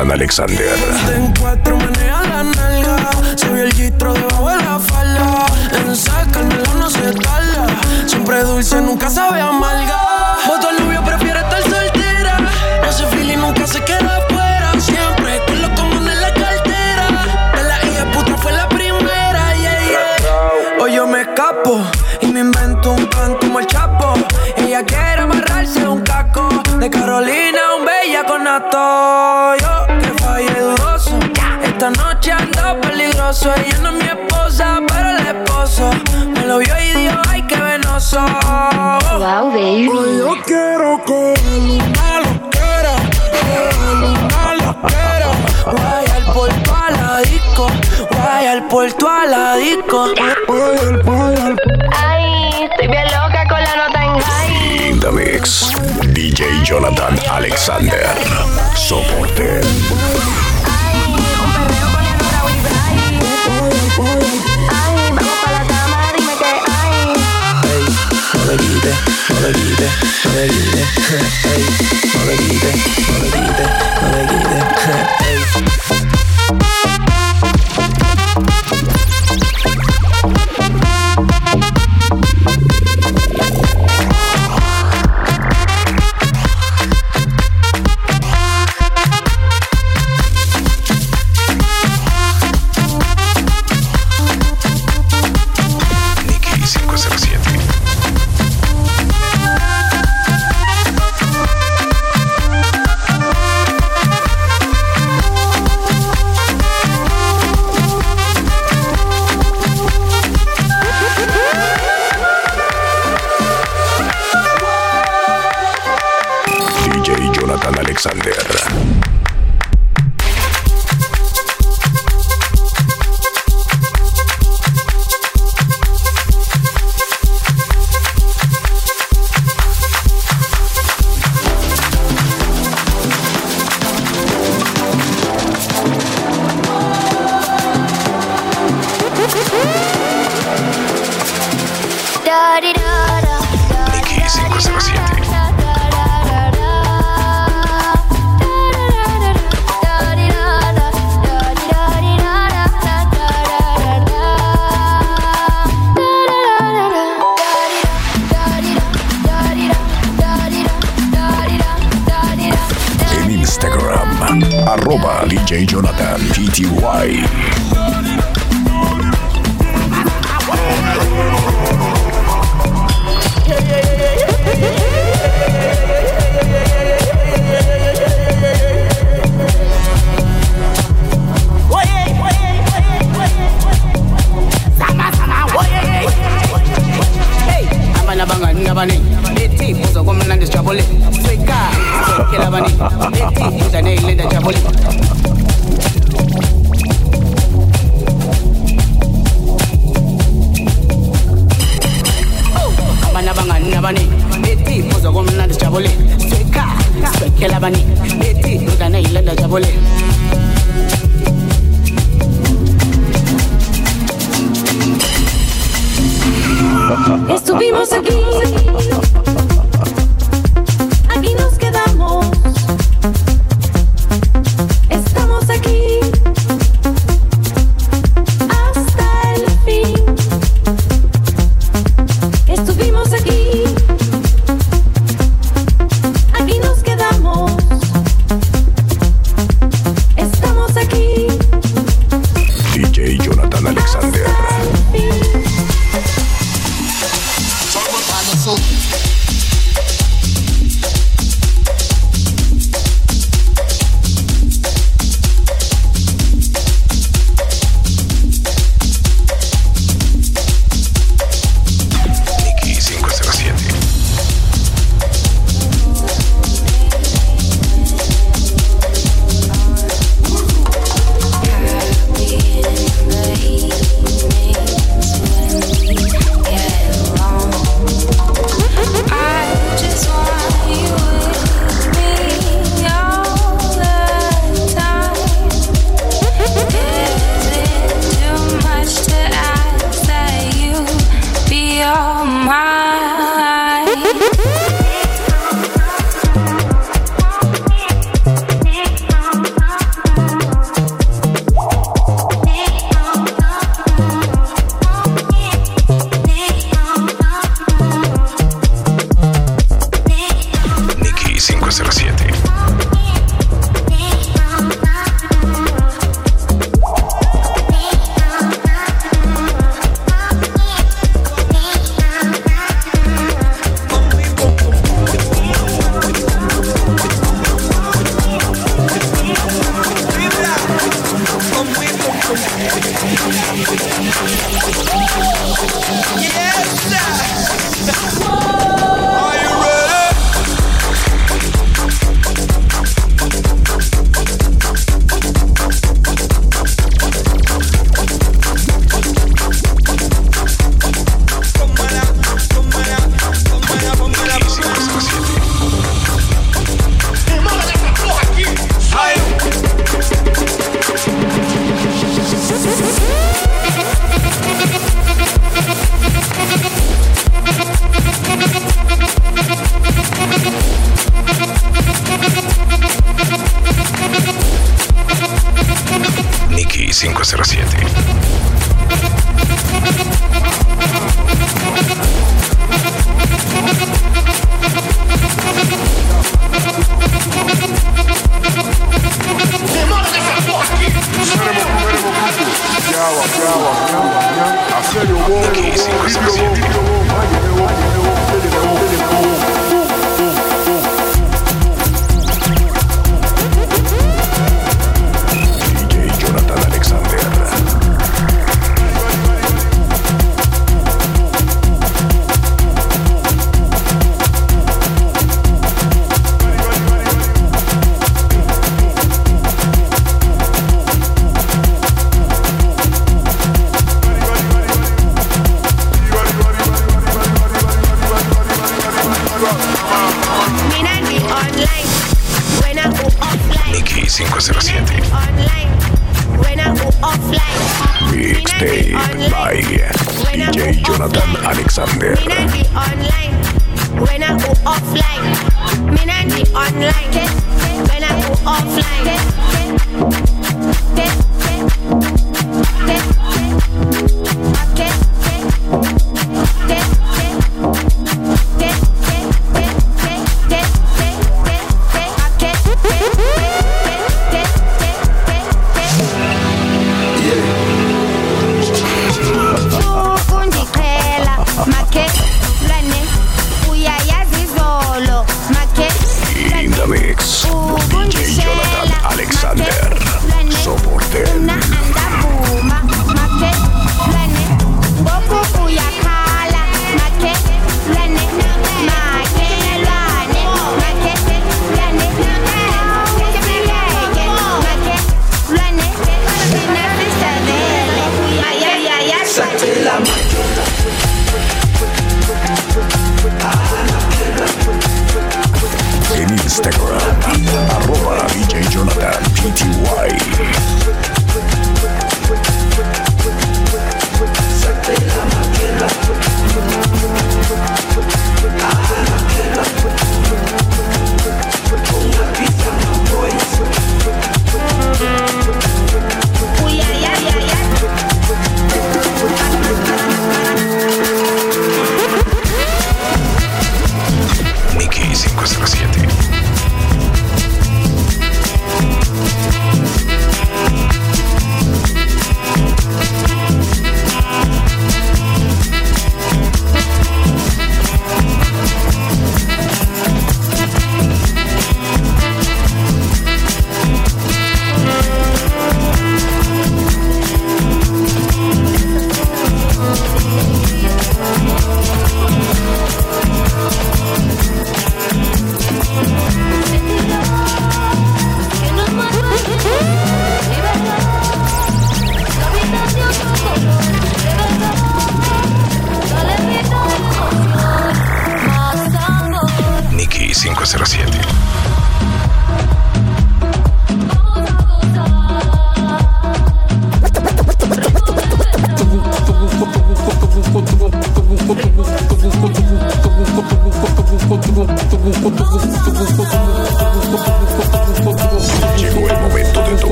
Jonathan Alexander. En cuatro maneja la nalga. Se vio el gistro debajo de la falda. En sacármelo no se tarda. Siempre dulce, nunca sabe amarga. Voto al novio, prefiere estar soltera. Fila y nunca se queda afuera. Siempre con lo común en la cartera. De la hija puta fue la primera. Yeah, yeah. Hoy yo me escapo y me invento un plan como el Chapo. Ella quiere amarrarse un caco de Carolina, un bella con. Yo noche ando peligroso. Ella no es mi esposa, pero el esposo me lo vio y dijo, ay, qué venoso. Wow, baby. Hoy yo quiero que una loquera, una loquera. Vaya por tu a la disco, vaya por tu a la disco. Ay, estoy bien loca con la nota en high. In the mix. DJ Jonathan Alexander. Soporte. No me quite, no me quite, no me quite, ey, no me quite, no me quite, no me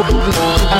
woman.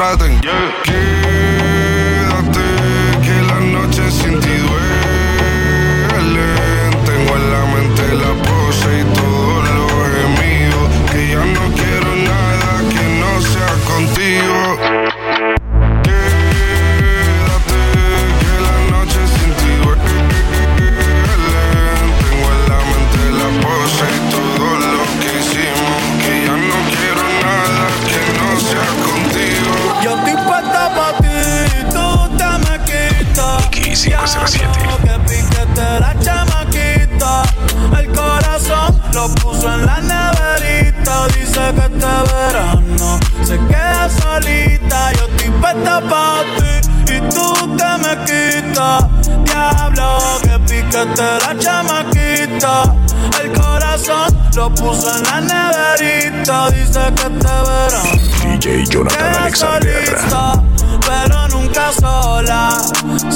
contraten. Yeah. Lo puso en la neverita. Dice que este verano se queda solita. Yo estoy puesta pa' ti y tú que me quitas. Diablo, que piquete la chamaquita. El corazón lo puso en la neverita. Dice que este verano DJ Jonathan Alexander. solita, pero nunca sola,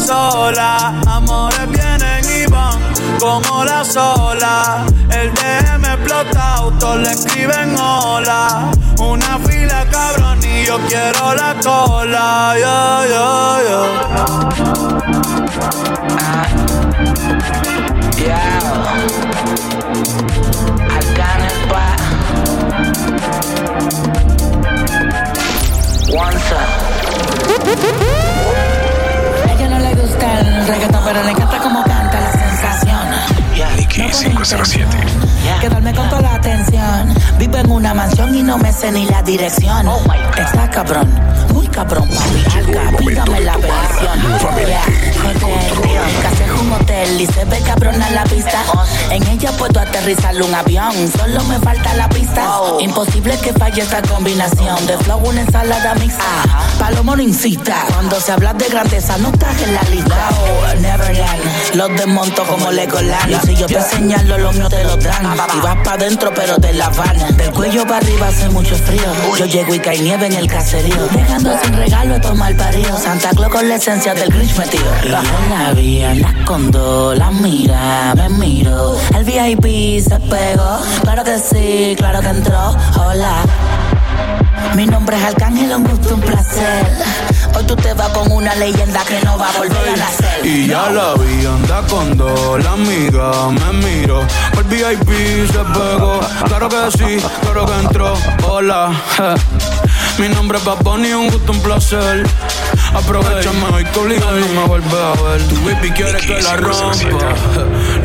sola. Amores vienen como la sola. El DM explota, autos le escriben hola. Una fila cabrón y yo quiero la cola. Yo, yo, yo. Once A ella no le gusta el reggaetón, pero le encanta como 2507. Quedarme con toda la atención. Vivo en una mansión y no me sé ni la dirección. Oh Está cabrón, muy cabrón, papi. Alca, pídame la pensión. Casé un hotel y se ve cabrón cabrona la pista. En ella puedo aterrizar un avión. Solo me falta la pista. Imposible que falle esta combinación. De flow, una ensalada mixta. Palomo no incita. Cuando se habla de grandeza, no estás en la lista. Oh, Neverland. Los desmonto como Legoland. Y si yo pensé señalo, los míos te lo dan. Y vas pa' dentro, pero te la van. Del cuello para arriba hace mucho frío. Yo llego y cae nieve en el caserío. Dejando sin regalo esto mal parido. Santa Claus con la esencia del Grinch metido. La vi, la condo, la mira, me miro. El VIP se pegó. Claro que sí, claro que entró. Hola. Mi nombre es Arcángel, un gusto, un placer. Hoy tú te vas con una leyenda que no va a volver a nacer. Y ya la vi, anda con dos, la amiga me miro. El VIP se pegó, claro que sí, claro que entró. Hola, je. mi nombre es Bunny, un gusto, un placer. Aprovechame hoy que obligado no me vuelve a ver. Tu baby quiere que la rompa.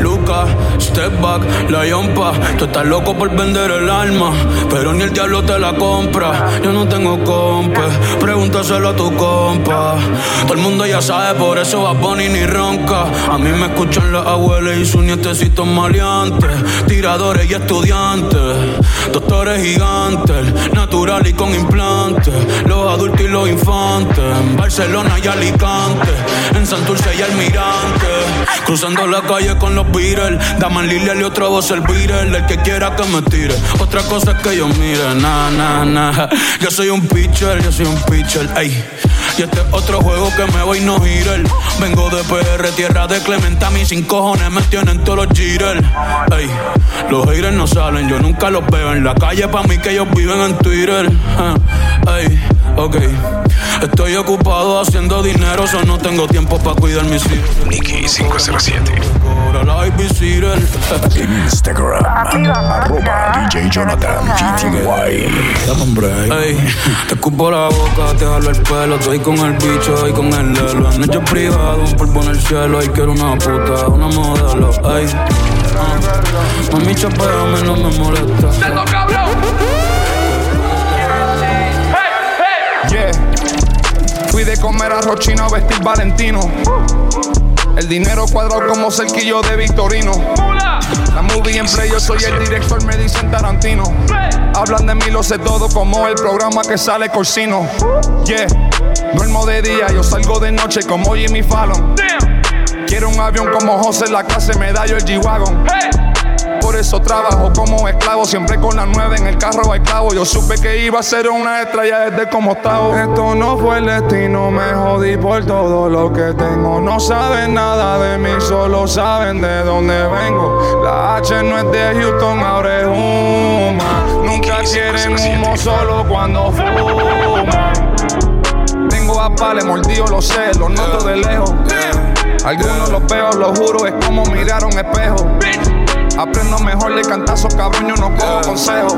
Luca, step back, la yompa. Tú estás loco por vender el alma, pero ni el diablo te la compra. Yo no tengo compa, pregúntaselo a tu compa. Todo el mundo ya sabe, por eso va Bunny ni ronca. A mí me escuchan las abuelas y sus nietecitos maleantes. Tiradores y estudiantes, doctores gigantes, natural y con implantes. Los adultos y los infantes, en Barcelona y Alicante, en Santurce y Almirante. Cruzando la calle con los Beatles, Daman Lilia y otra voz el Beatle. El que quiera que me tire, otra cosa es que yo mire, na, na, na. Yo soy un pitcher, yo soy un pitcher, ey. Y este es otro juego que me voy no girar. Vengo de PR, tierra de Clemente. A mí sin cojones me tienen todos los jitters. Ey, los haters no salen, yo nunca los veo en la calle. Pa' mí que ellos viven en Twitter. Ah, Ey, ok. Estoy ocupado haciendo dinero, so no tengo tiempo para cuidar mis hijos. Nicky 507. Ahora la babysitter. En Instagram. Arroba DJ Jonathan. Ey, te escupo la boca, te jalo el pelo. Estoy con el bicho y con el lelo. Han hecho privado, un polvo en el cielo. Y quiero una puta, una modelo. Ey, ah. mami, chapeame, no me molesta. Comer arroz chino vestir valentino. El dinero cuadrado como cerquillo de Victorino. La movie en play, yo soy el director, me dicen Tarantino. Hablan de mí, lo sé todo, como el programa que sale Corsino. Yeah, duermo de día, yo salgo de noche como Jimmy Fallon. Quiero un avión como José, la clase medallo el G-Wagon. Por eso trabajo como esclavo, siempre con la nueve en el carro hay clavo. Yo supe que iba a ser una estrella desde como estaba. Esto no fue el destino, me jodí por todo lo que tengo. No saben nada de mí, solo saben de dónde vengo. La H no es de Houston, ahora es Huma. Nunca quieren humo, solo cuando fuman. Tengo a pales mordido, lo sé, los noto de lejos. Algunos los veo, lo juro, es como mirar a un espejo. Aprendo mejor de cantazos, cabrón, yo no cojo consejos.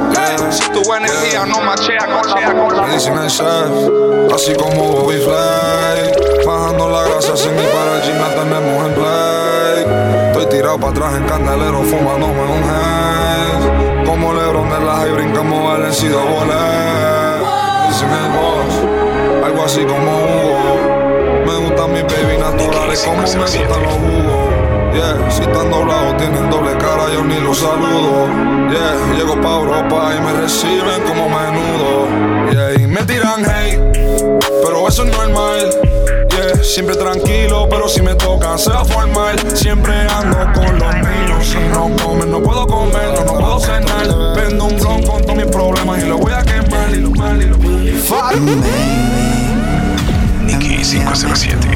Si tu energía no machea, machea con la Me dicen el chef, así como Bobby Flay. Bajando la grasa sin ni para el gym, la tenemos en play. Estoy tirado para atrás en candelero, fumándome un haze. Como Lebron de la high, brincamos al vencido volé. Dicen el boss, algo así como Hugo. Me gusta mi mis baby naturales como me gustan los jugos. Yeah, si están doblados tienen doble cara, yo ni los saludo. Yeah, llego pa' Europa y me reciben como menudo. Yeah, y me tiran hate, pero eso es normal. Yeah, siempre tranquilo, pero si me tocan se va a formar. Siempre ando con los niños. Si no comen, no puedo comer, no, no puedo cenar. Vendo un blon con todos mis problemas y lo voy a quemar y lo mal y lo mal. y lo mal. Nicky 507.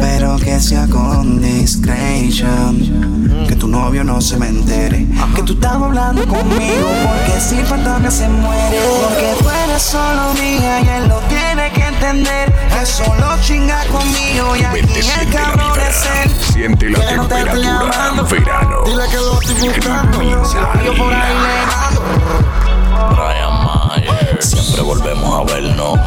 Pero que sea con discretion. Que tu novio no se me entere. Que tú estás hablando conmigo, porque si fantasma se muere. Porque tú eres solo mía y él lo tiene que entender. Que solo chinga conmigo y aquí el Siente la cabrón es él. siente la Que no te temperatura. llamando. Verano. Dile que lo estoy buscando. Yo por ahí le Brian Mayer. Siempre volvemos a vernos.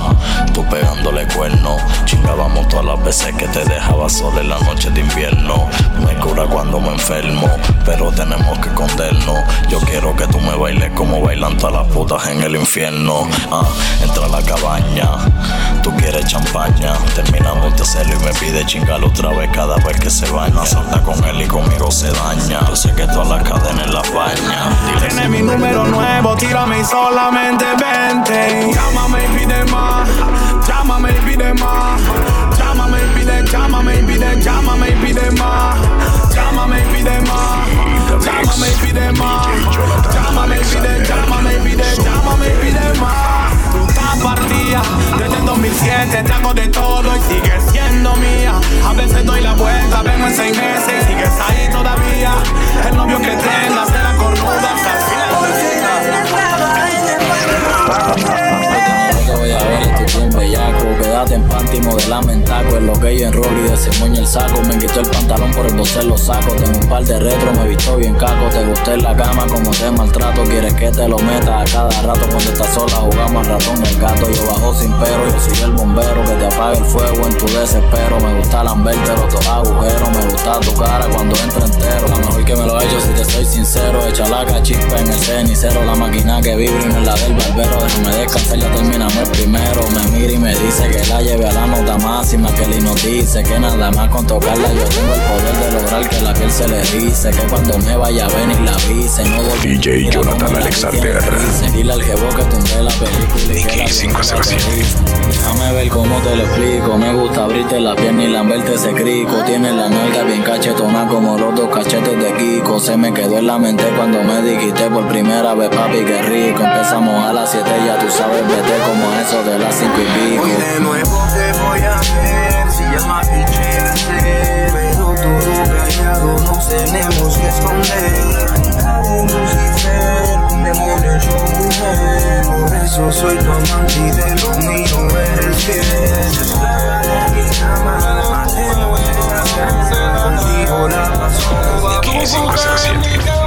Tú pegándole cuerno. Chingábamos todas las veces que te dejaba sola en la noche de invierno. Me cura cuando me enfermo, pero tenemos que escondernos. Yo quiero que tú me bailes como bailan todas las putas en el infierno. Ah, entra a la cabaña. Tú quieres champaña. Terminamos de hacerlo y me pide chingar otra vez cada vez que se baña. Salta con él y conmigo se daña. Yo sé que todas las cadenas las baña. Tiene mi número nuevo, tírame y solamente vente. Llámame y pide más, llámame y pide más. Llámame y pide, llámame y pide, llámame y pide más. Llámame y pide más, llámame y pide más. Llámame y pide, llámame y pide, llámame y pide más. Tú estás partida desde el 2007, te hago de todo y sigues siendo mía. A veces doy la vuelta, vengo en seis meses y sigues ahí todavía. El novio que tengas será cornuda hasta bien bellaco. Quédate en panty, modelame en taco. En lo que yo en roll y desemboño el saco. Me quitó el pantalón por el doce los sacos. Tengo un par de retro, me visto bien caco. Te gusté en la cama como te maltrato. Quieres que te lo meta a cada rato. Cuando estás sola jugamos al ratón el gato. Yo bajo sin pero, yo soy el bombero que te apaga el fuego en tu desespero. Me gusta lamberte los dos agujeros. Me gusta tu cara cuando entra entero. La mejor que me lo he hecho si te soy sincero. Echa la cachispa en el cenicero. La máquina que vibra y no es la del barbero. Déjame descansar, ya terminamos el primero. Me mira y me dice que la lleve a la nota máxima. Que nos dice que nada más con tocarla yo tengo el poder de lograr que la piel se le dice. Que cuando me vaya a venir la avise. No DJ Jonathan Alexander. Dile al jevo que tumbé la película y que la 507. Déjame ver cómo te lo explico. Me gusta abrirte la pierna y lamberte ese crico. Tiene la nalga bien cachetona como los dos cachetes de Kiko. Se me quedó en la mente cuando me dijiste por primera vez, papi, qué rico. Empezamos a las 7, ya tú sabes, vete como a eso de las 5 y pico. Hoy de nuevo te voy a ver Si es más cliché Pero todo callado nos tenemos que esconder Eso soy tu amante y de lo mío eres mateo Contigo la Nicky 507.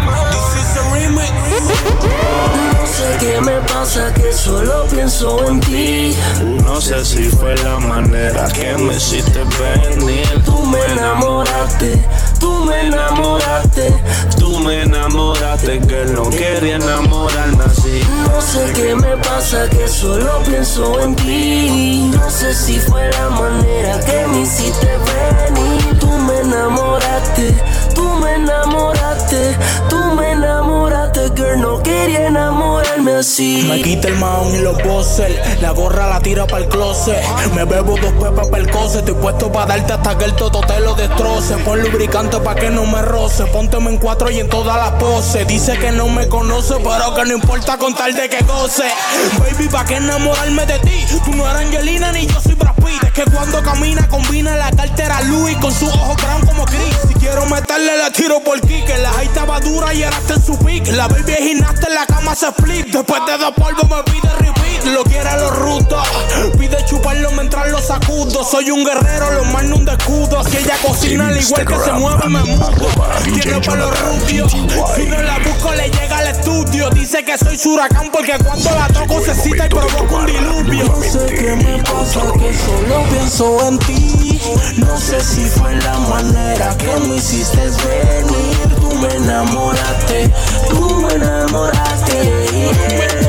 No sé qué me pasa, que solo pienso en ti. No sé si fue la manera que me hiciste venir. Tú me enamoraste, tú me enamoraste. Tú me enamoraste que no quería enamorarme así. No sé qué me pasa, que solo pienso en ti. No sé si fue la manera que me hiciste venir. Tú me enamoraste, me enamoraste, tú me enamoraste, girl. No quería enamorarme así. Me quita el maón y los bosses. La gorra la tira para el closet. Me bebo dos pepas para el cose. Estoy puesto para darte hasta que el toto te lo destroce. Pon lubricante para que no me roce. Pónteme en cuatro y en todas las poses. Dice que no me conoce, pero que no importa con tal de que goce. Baby, ¿para qué enamorarme de ti? Tú no eres Angelina ni yo soy Brad Pitt. Es que cuando camina combina la cartera Louis con sus ojos brown como Chris. Si quiero meterle, la tiro por kick. La high estaba dura y era en su pick. La baby es gimnasta en la cama se split. Después de dos polvos me pide repeat. Lo quiere a los rutos. Pide chuparlo mientras lo sacudo. Soy un guerrero, lo mando un de escudo. Si ella cocina al igual que se mueve, me mudo. Tiene pelo rubio. Si no la busco, le llega al estudio. Dice que soy su huracán porque cuando la toco se cita y provoca un diluvio. No sé qué me pasa, que solo pienso en ti. No sé si fue la manera que me hiciste venir. Tú me enamoraste, tú me enamoraste. Me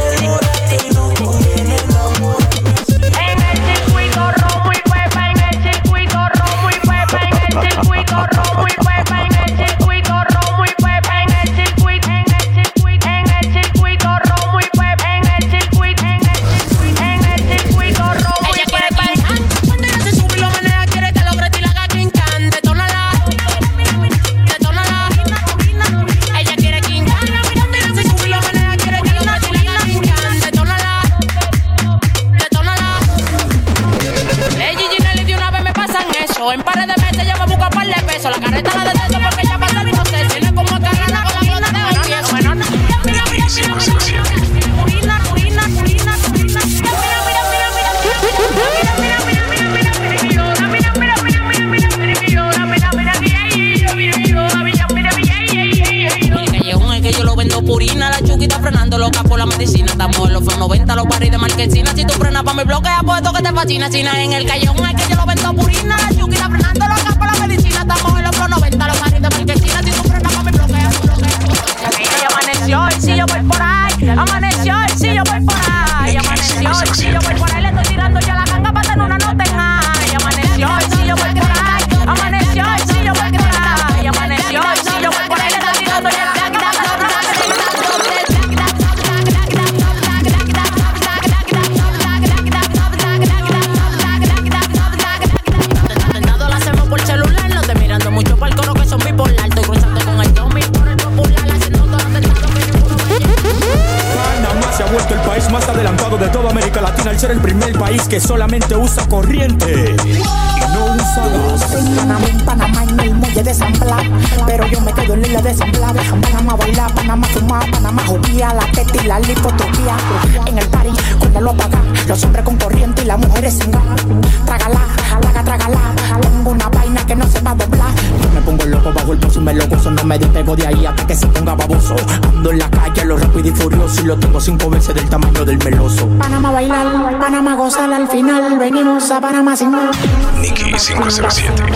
507.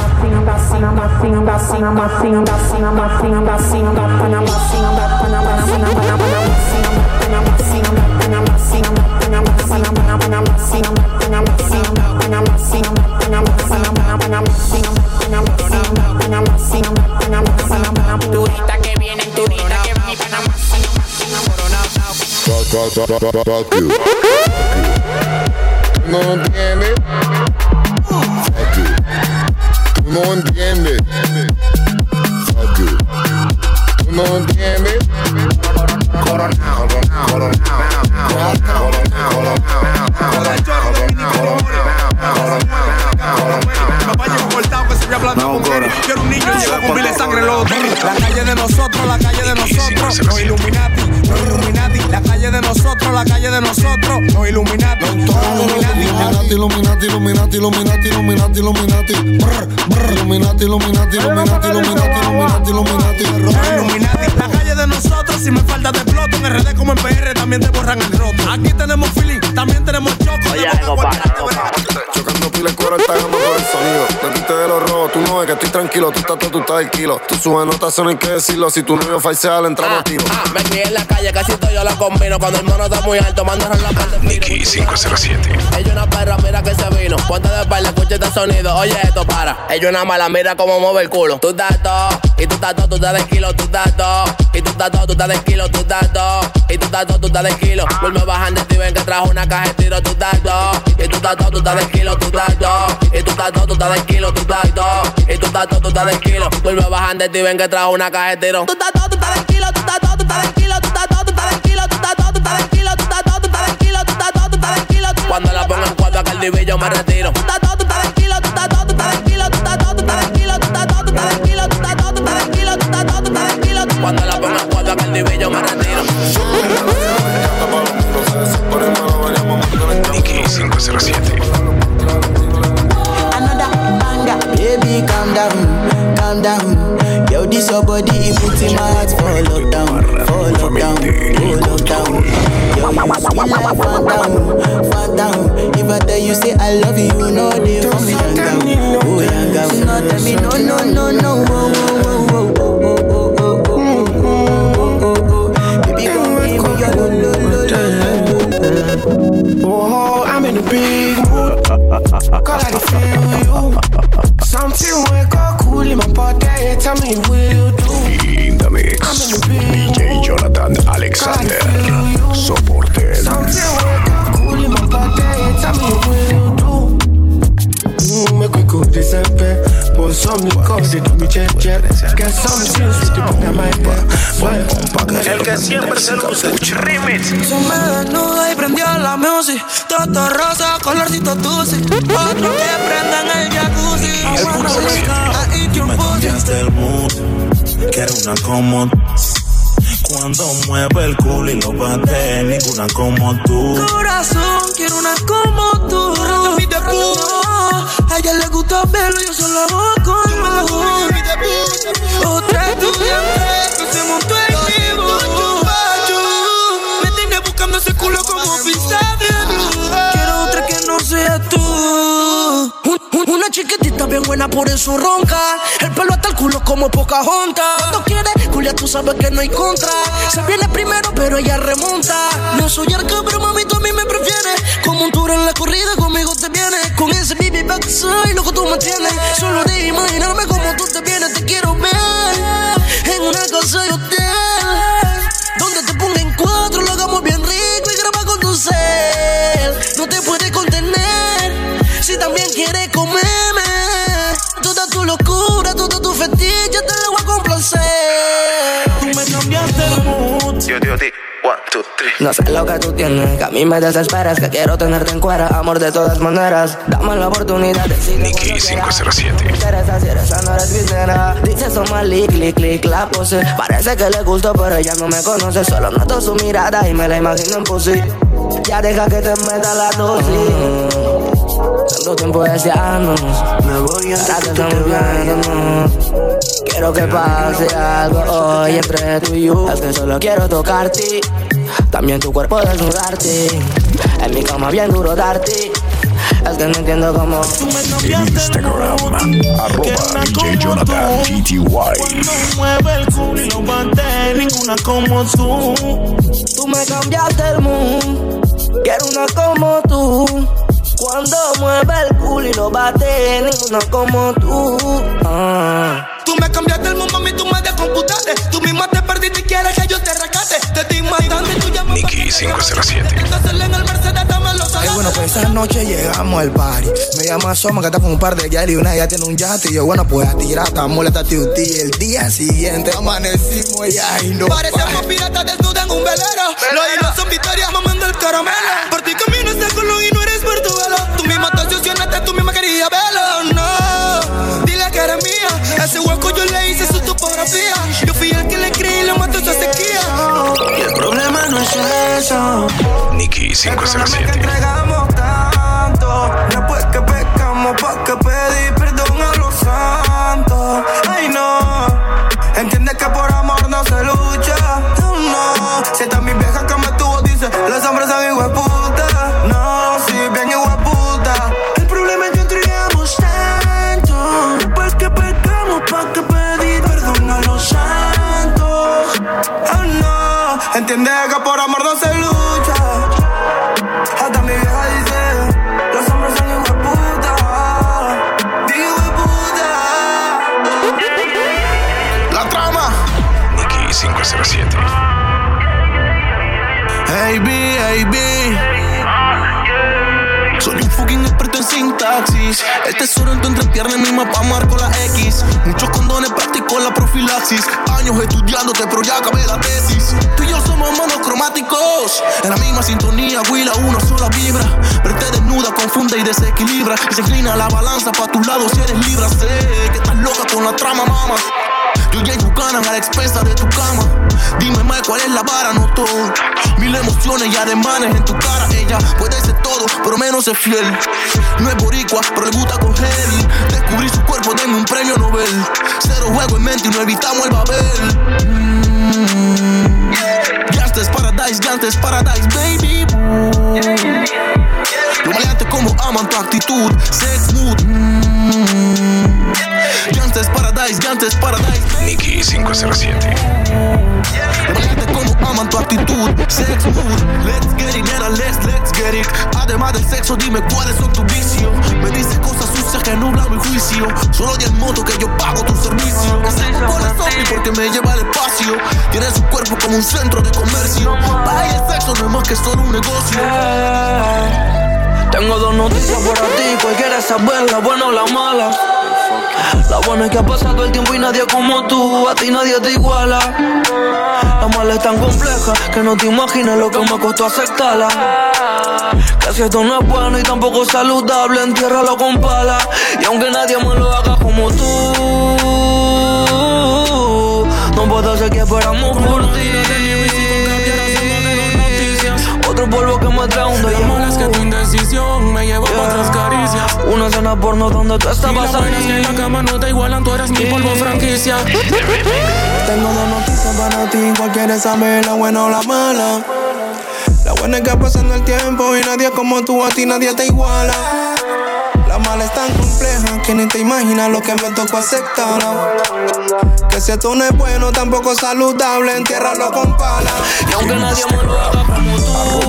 Turista. No tiene. No entiendes. Fuck you. Tú no entiendes. Sangre en los. La calle de nosotros, la calle de nosotros. Los Illuminati, los Illuminati. La calle de nosotros, la calle de nosotros. Los Illuminati, Illuminati. Illuminati, Illuminati, Illuminati, Illuminati, Illuminati. Illuminati, Illuminati, Illuminati, Illuminati, Illuminati, Illuminati. La calle de nosotros, si me falta de exploto. En RD como en PR también te borran el roto. Aquí tenemos feeling, también tenemos choco. Oye, algo Chocando pila el cuero, está dando por el sonido. Metiste de los rojos, tú no ves que estoy tranquilo. Tú estás todo, tú estás del kilo. Tú subes notas, eso no hay que decirlo. Si tu novio falsea, le entramos a tiro. Ah, me crié en la calle, casi todo yo lo combino. Cuando el mono está muy alto, mando a la parte Nicky 507. Ella una perra, mira que se vino. Ponte de espalda, escucha este sonido. Oye, esto para. Ella una mala, mira cómo mueve el culo. Tú estás todo, y tú estás todo, tú estás de kilo, tú estás todo. Y tú estás todo, tú estás de kilo, tú estás todo. Y tú estás todo, tú estás de kilo. Vuelve bajando y ven que trajo una caja de tiro, tú estás todo. Y tú estás todo, tú estás de kilo, tú estás todo. Y tú estás todo, tú estás de kilo, tú estás todo. Y tú estás todo, tú estás de kilo. Vuelve bajando y ven que trajo una caja de tiro. Tú estás todo, tú estás de kilo, tú estás todo, tú estás de kilo, tú estás todo, tú estás de kilo, tú estás todo, tú estás de kilo, tú estás todo, tú estás de kilo, tú estás todo, tú estás de kilo. Cuando la pongo en cuatro divi yo me retiro. Tú estás todo, tú estás de kilo, tú estás todo, tú estás de kilo, tú estás todo, tú estás de kilo, tú estás todo, tú estás de kilo, tú estás todo, tú estás de kilo, tú estás todo, tú estás de kilo. Cuando la pongo en cuatro divi yo me retiro. Se me desnuda y prendió la music. Todo rosa, colorcito dulce. Otro que prenda en el jacuzzi. Eat your Me cambiaste el mood, quiero una como Cuando mueve el culo y lo bate, ninguna como tú. Corazón, quiero una como tú. A ella le gusta verlo, yo solo hago con buena, por eso ronca. El pelo hasta el culo como poca junta. Cuando quiere, Julia, tú sabes que no hay contra. Se viene primero, pero ella remonta. No soy arca, pero mami, tú a mí me prefieres. Como un tour en la corrida, conmigo te vienes. Con ese baby back soy lo que tú me tienes. Solo de imaginarme No sé lo que tú tienes, que a mí me desesperas, que quiero tenerte en cuera, amor de todas maneras. Dame la oportunidad de decir Nicky 507. interesa si eres no eres cristiana. Dice somos clic, clic, clic, la pose. Parece que le gustó, pero ella no me conoce. Solo noto su mirada y me la imagino en pussy. Ya deja que te meta la dosis. Tanto tiempo deseándonos. Me voy a estamos viéndonos. Quiero que pase algo hoy entre tú y yo. Es que solo quiero tocarte. También tu cuerpo desnudarte. En mi cama bien duro darte. Es que no entiendo cómo. En Instagram, arroba DJ Jonathan PTY. Mueve el culo y lo bate, ninguna como tú. Tú me cambiaste el mood. Quiero una como tú. Cuando mueve el culo y lo bate, ninguna como tú. Ah. Me cambiaste el mundo, mami, tú me descomputaste. Tú misma te perdiste y quieres que yo te rescate. Te estoy imaginando y tú llamas. Nicky 507. Hacerle en el Mercedes, dame los Ay, bueno, pues esa noche llegamos al party. Me llama Soma, que está con un par de gal y una ya tiene un yate. Y yo, bueno, pues a tirar, estamos la tati El día siguiente amanecimos y ay, no. Parecemos piratas desnudos en un velero. Los hilos son victorias mamando el caramelo. Por ti camino este colón y no eres portuguelo. Tú misma te topografía. Yo fui el que le escribí y le mató esa sequía. Y el problema no es eso. Nicky Que 507. entregamos tanto. Después que pecamos, pa' que pedir perdón a los santos. Ay, no. Entiende que por amor no se lucha. No. Si esta mi vieja que me tuvo, dice: Los hombres son en sintaxis. El tesoro en tu entrepierna en mi mapa marco la X. Muchos condones practico la profilaxis. Años estudiándote, pero ya acabé la tesis. Tú y yo somos monocromáticos. En la misma sintonía, Willa, una sola vibra. Verte desnuda, confunde y desequilibra. Y se inclina la balanza pa' tu lado si eres libra. Sé que estás loca con la trama, mama. Yo ellos ganan a la expensa de tu cama. Dime más cuál es la vara, no y ademanes en tu cara. Ella puede ser todo, pero menos es fiel. No es boricua, pero le gusta coger. Descubrir su cuerpo, denme un premio Nobel. Cero juego en mente y no evitamos el papel. Mm. Gangsters Paradise, Gangsters Paradise, baby. Lo maleante como aman tu actitud, sex mood. Mm. Gangsters Paradise, Gangsters Paradise. Nicky 507. Aman tu actitud, sex mood. Let's get it, let's, let's get it. Además del sexo, dime cuáles son tus vicios. Me dices cosas sucias que nublan mi juicio. Solo di el moto que yo pago tu servicio. mujer que me lleva al espacio. Tiene su cuerpo como un centro de comercio. Para ella el sexo no es más que solo un negocio. Tengo dos noticias para ti, cualquiera saber la buena o la mala. La buena es que ha pasado el tiempo y nadie como tú, a ti nadie te iguala. La mala es tan compleja que no te imaginas lo que me costó aceptarla. Que si esto no es bueno y tampoco saludable, entiérralo con pala. Y aunque nadie me lo haga como tú, no puedo hacer que esperamos por ti. Otro polvo que me trae un Lo malo es que tu indecisión me llevó a otras. Una escena porno donde tú Y estabas la vaina es que en la cama no te igualan, tú eres mi polvo franquicia. Tengo dos noticias para ti, cualquiera sabe la buena o la mala. La buena es que pasando el tiempo y nadie como tú, a ti nadie te iguala. La mala es tan compleja que ni te imaginas lo que me tocó aceptarla. Que si esto no es bueno, tampoco saludable, entiérralo con pala. Y aunque nadie me lo haga como tú, no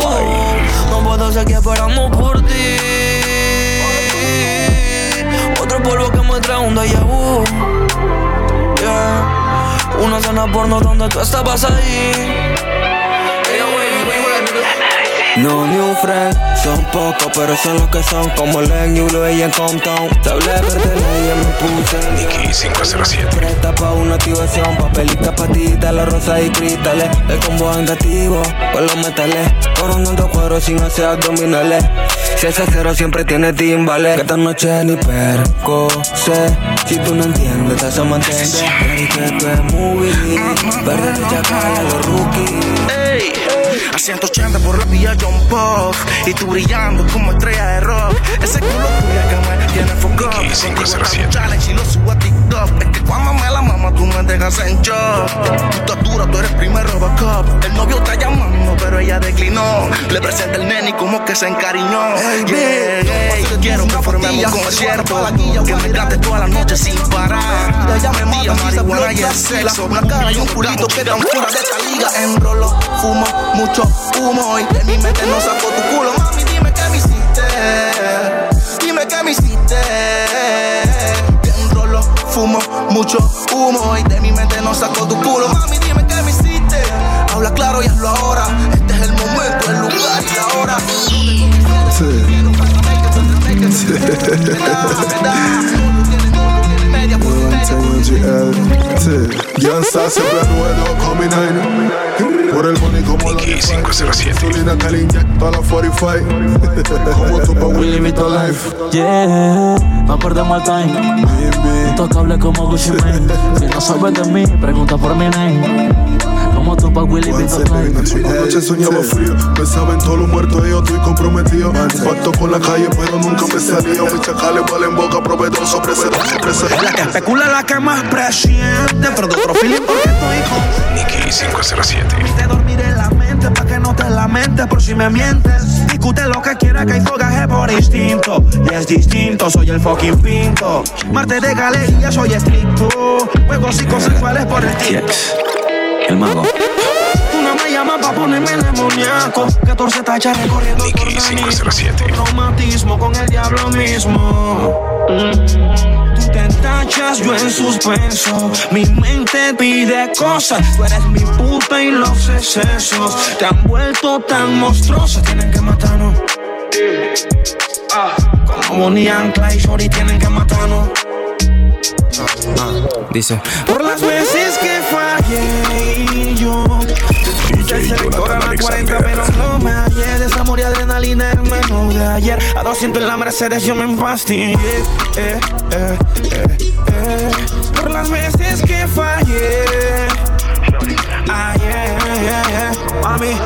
puedo hacer que esperamos por ti. Otro polvo que me trae un déjà vu. Yeah. Una escena porno donde tú estabas ahí. No new friend, son pocos, pero son los que son como Len y Ulo y en Compton. Te hablé de cartela y ya me puse. Nicky 507. Presta pa' una activación, papelita, patita, la rosa y cristales. El combo andativo, con los metales. Coronando cuero sin hacer abdominales. Si ese cero siempre tiene timbales. Que esta noche ni perco sé. Si tú no entiendes, te hace mantener. Y que tú es movie. Verde de chacal a los rookies. Ey, a 180 por la vía John Puff. Y tú brillando como estrella de rock. Ese culo tuyo que me tiene Contigo hago challenge y lo subo a TikTok. Es que cuando me la mama tú me dejas en shock. Tú estás dura, tú eres primer Robocop. El novio está pero ella declinó. Le presenta el nene y como que se encariñó. Yeah, yeah, quiero que formemos un concierto Que me cantes toda la noche sin parar. Mentira, marihuana y el sexo. Una cara y un culito que dan fuera de esta liga. Enrolo, fumo, mucho humo. Y de mi mente no saco tu culo. Mami, dime qué me hiciste. Dime qué me hiciste. Enrolo, fumo, mucho humo. Y de mi mente no saco tu culo. Mami, dime qué me hiciste Habla claro y hazlo ahora. Este es el momento, el lugar y la hora. Gangsta siempre mi nine. Por el money como la 507 Gasolina que le inyecto a la 45 Como tu pa' Willy Vito Life. Yeah, no perdemos el time. Intocable como Gucci Mane. Si no sabes de mí, pregunta por mi name. Como tú pa' Willy Vito Anoche soñaba frío Pensaba en todos los muertos y yo estoy comprometido Pacto con la calle pero nunca me salía Mis chacales valen boca proveedor sobre ese sobre La que especula la que más presiente Pero de otro feeling porque estoy con Nicky 507. Te dormiré en la mente pa' que no te lamentes por si me mientes. Discute lo que quiera que hay fogaje por instinto. Y es distinto, soy el fucking pinto. Marte de galería, soy estricto. Juegos psicosexuales por el tiempo. El mago. No me llamas pa' ponerme demoníaco. 14 tachas recorriendo Nicky 507. Romantismo con el diablo mismo. Mm. Tú te tachas, yo en suspenso. Mi mente pide cosas. Tú eres mi puta y los excesos te han vuelto tan monstruosa. Tienen que matarnos. Como Bonnie and Clyde, Shorty tienen que matarnos. Dice. Por las veces que DJ Jonathan a 40 Alexander. pero no me hallé De esa y adrenalina el menú de ayer. A 200 en la Mercedes yo me empastillé. Eh, eh, eh, eh. Por las veces que fallé. Ah, yeah, yeah, yeah. Mami, ey,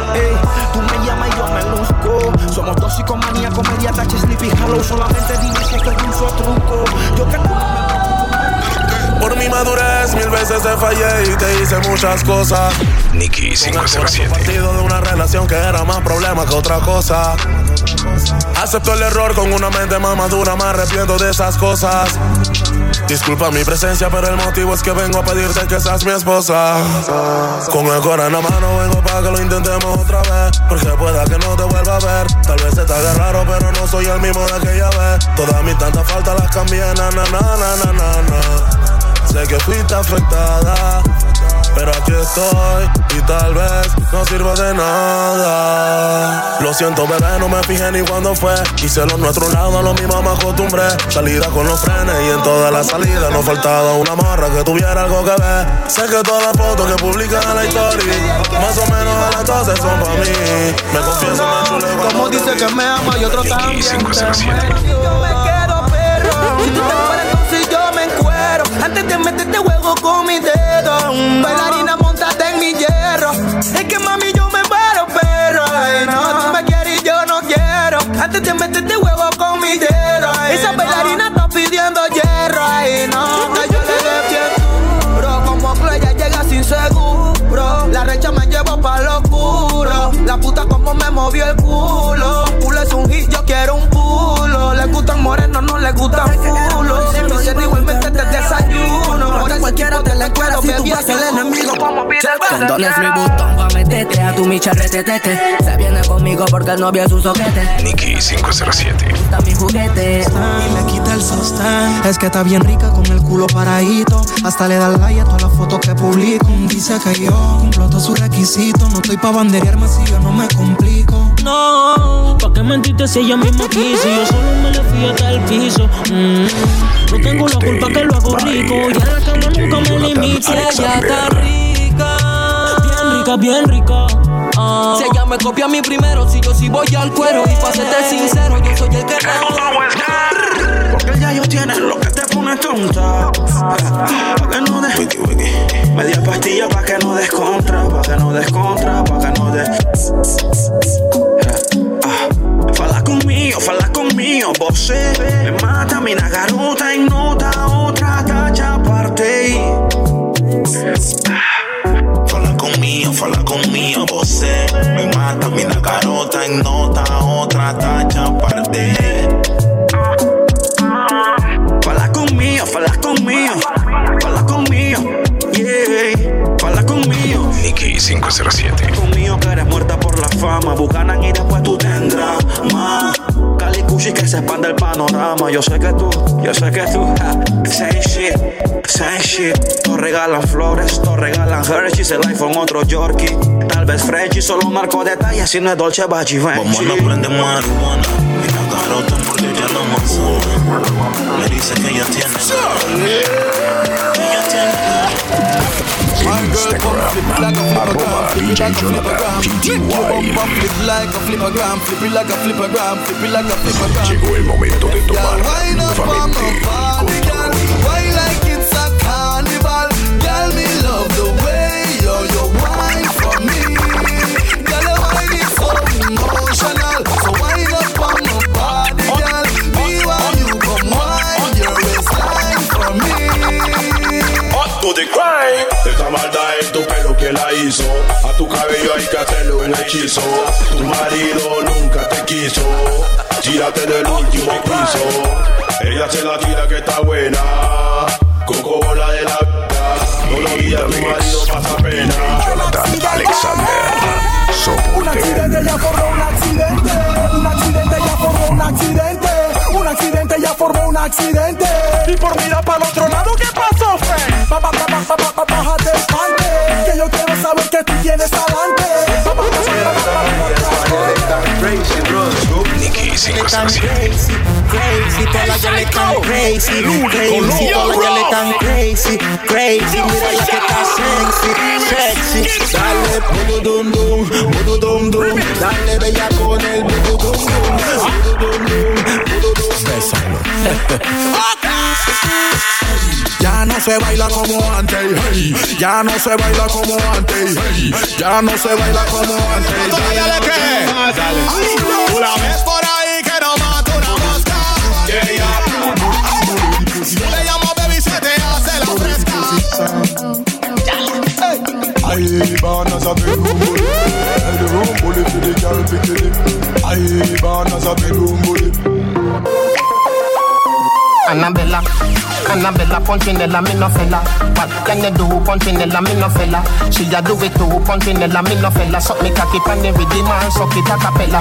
tú me llamas y yo me luzco. Somos dos psicomanía, comedia, tache, sleepy, hello Solamente dime si es que es uso truco. Yo me Por mi madurez mil veces te fallé y te hice muchas cosas. Nicky Con 507. partido de una relación que era más problema que otra cosa. Acepto el error con una mente más madura, me arrepiento de esas cosas. Disculpa mi presencia, pero el motivo es que vengo a pedirte que seas mi esposa. Con el corazón en la mano vengo para que lo intentemos otra vez. Porque pueda que no te vuelva a ver. Tal vez se te haga raro, pero no soy el mismo de aquella vez. Todas mis tantas faltas las cambié, na na na na na na. Sé que fuiste afectada, pero aquí estoy y tal vez no sirva de nada. Lo siento, bebé, no me fijé ni cuándo fue. Hice lo nuestro lado, a lo mismo me acostumbré. Salida con los frenes y en toda la salida no faltaba una morra que tuviera algo que ver. Sé que todas las fotos que publican en la historia, más o menos a las 12 son para mí. Me confieso, me chulé Como dice que me ama y otro también te. Yo me quedo perro. Si Antes de meterte juego con mi dedo. Bailarina, montate en mi hierro. Es que mami, yo me muero, perro. Ay, no, tú me quieres y yo no quiero. Antes de meterte huevo con mi dedo. Esa bailarina está pidiendo hierro. Ay, no, que yo le dé bien duro. Como Chloe llega sin seguro. La recha me llevo pa' lo oscuro. La puta como me movió el culo. Culo es un hit, yo quiero un culo. Le gustan morenos, no le gustan cualquiera te le cuero, si tú vas el enemigo, vamos a pedir el Condones Louis Vuitton pa' meterte a tu micha retetete Se viene conmigo porque el novio es un soquete. Nicky 507. Está mi juguete. Y le quita el sostén. Es que está bien rica con el culo paradito. Hasta le da like a todas las fotos que publico. Dice que yo cumplo todos sus requisitos. No estoy pa' banderearme si yo no me complico. No, ¿pa' qué mentiste si ella misma quiso? Yo solo me le fui hasta el piso. Mm, No tengo la culpa que lo hago rico. Y en la cama nunca me limito. Ella está rica. Bien rica, bien rica. Si ella me copia a mí primero, si yo sí voy al cuero. Y pa' serte sincero, yo soy el que Porque ya ellos tienen lo que te pone tonta. Pa' que no des. Media pastilla pa' que no des contra. Pa' que no des contra. Pa' que no des. Ah, Fala conmigo, fala conmigo, você Me mata, mina garota em conmigo, fala você me mata, mina garota em nota, outra tacha parte. Fala conmigo, fala conmigo, fala conmigo, yeah, fala conmigo. Nicky 507. Conmigo que eres muerta por la fama, Bucanan y después tú tendrás más. Cushi que se expande el panorama. Yo sé que tú, yo sé que tú, ja, same shit, same shit. Nos regalan flores, nos regalan Hershey's, el iPhone otro Yorkie. Tal vez Frenchy, solo marco detalles si no es Dolce Bachi Como no prende marihuana, mina garota porque ella no manzana. Me dice que ella tiene. Ella tiene. Instagram, arroba DJ Jonathan PTY. Llegó el momento de tomar nuevamente el control. Un hechizo. Tu marido nunca te quiso. Tírate del último piso. Ella se la tira que está buena. Coco bola de la vida. No lo guía tu marido pasa pena. Jonathan Alexander. Un accidente ya formó un accidente. Un accidente ya formó un accidente. Un accidente ya formó un accidente. Y por mirar para el otro lado, ¿qué pasó, fe? Pa, pa, pa, pa, pa, pa, pa, bájate espante. Que yo quiero saber que tú tienes. Nicky 507. Crazy, todas las girls están crazy, crazy, todas están crazy, crazy, mira la que está sexy, sexy. Dale, budu dum dum, budu dum dum. Dale, bella con el budu dum dum. Budu dum dum, budu dum Ya no se baila como antes, hey. ya no se baila como antes, hey. ya no se baila como antes. Dale. Una vez por ahí que no fresca. Aye, bananas a bedroom bully. Tell the room bully to the girl it. Aye, bananas a bedroom bully. Annabella, Annabella, Punchinella, me no fella. What can you do, Punchinella, me no fella? She a do it too, Punchinella, me no fella. Suck me cocky pan the rhythm and suck it a cappella.